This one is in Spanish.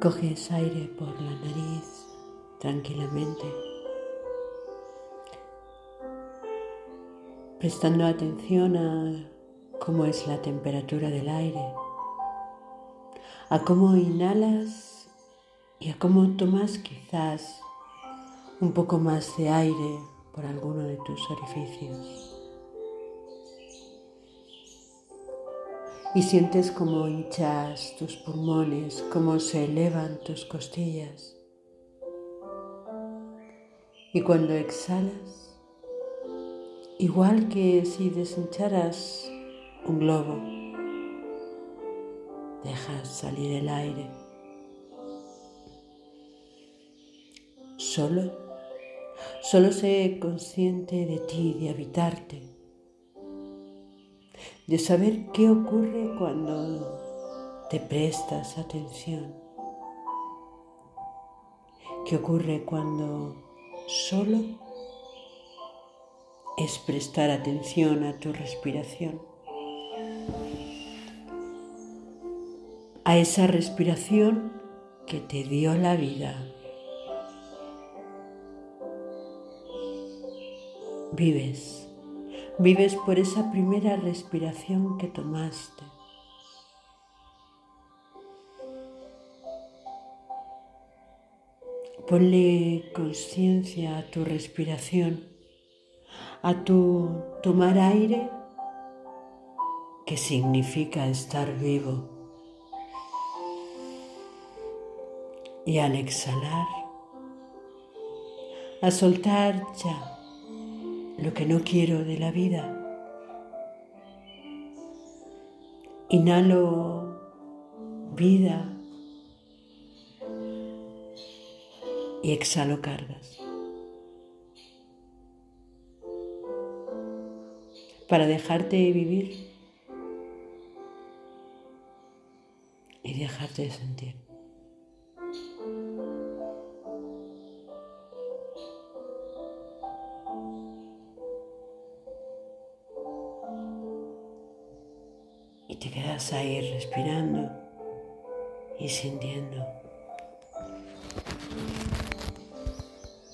Coges aire por la nariz tranquilamente, prestando atención a cómo es la temperatura del aire, a cómo inhalas y a cómo tomas quizás un poco más de aire por alguno de tus orificios. Y sientes como hinchas tus pulmones, cómo se elevan tus costillas. Y cuando exhalas, igual que si deshincharas un globo, dejas salir el aire. Solo, solo sé consciente de ti, de habitarte de saber qué ocurre cuando te prestas atención, qué ocurre cuando solo es prestar atención a tu respiración, a esa respiración que te dio la vida. Vives Vives por esa primera respiración que tomaste. Ponle conciencia a tu respiración, a tu tomar aire, que significa estar vivo. Y al exhalar, a soltar ya lo que no quiero de la vida. Inhalo vida y exhalo cargas. Para dejarte vivir y dejarte sentir. Y te quedas ahí respirando y sintiendo.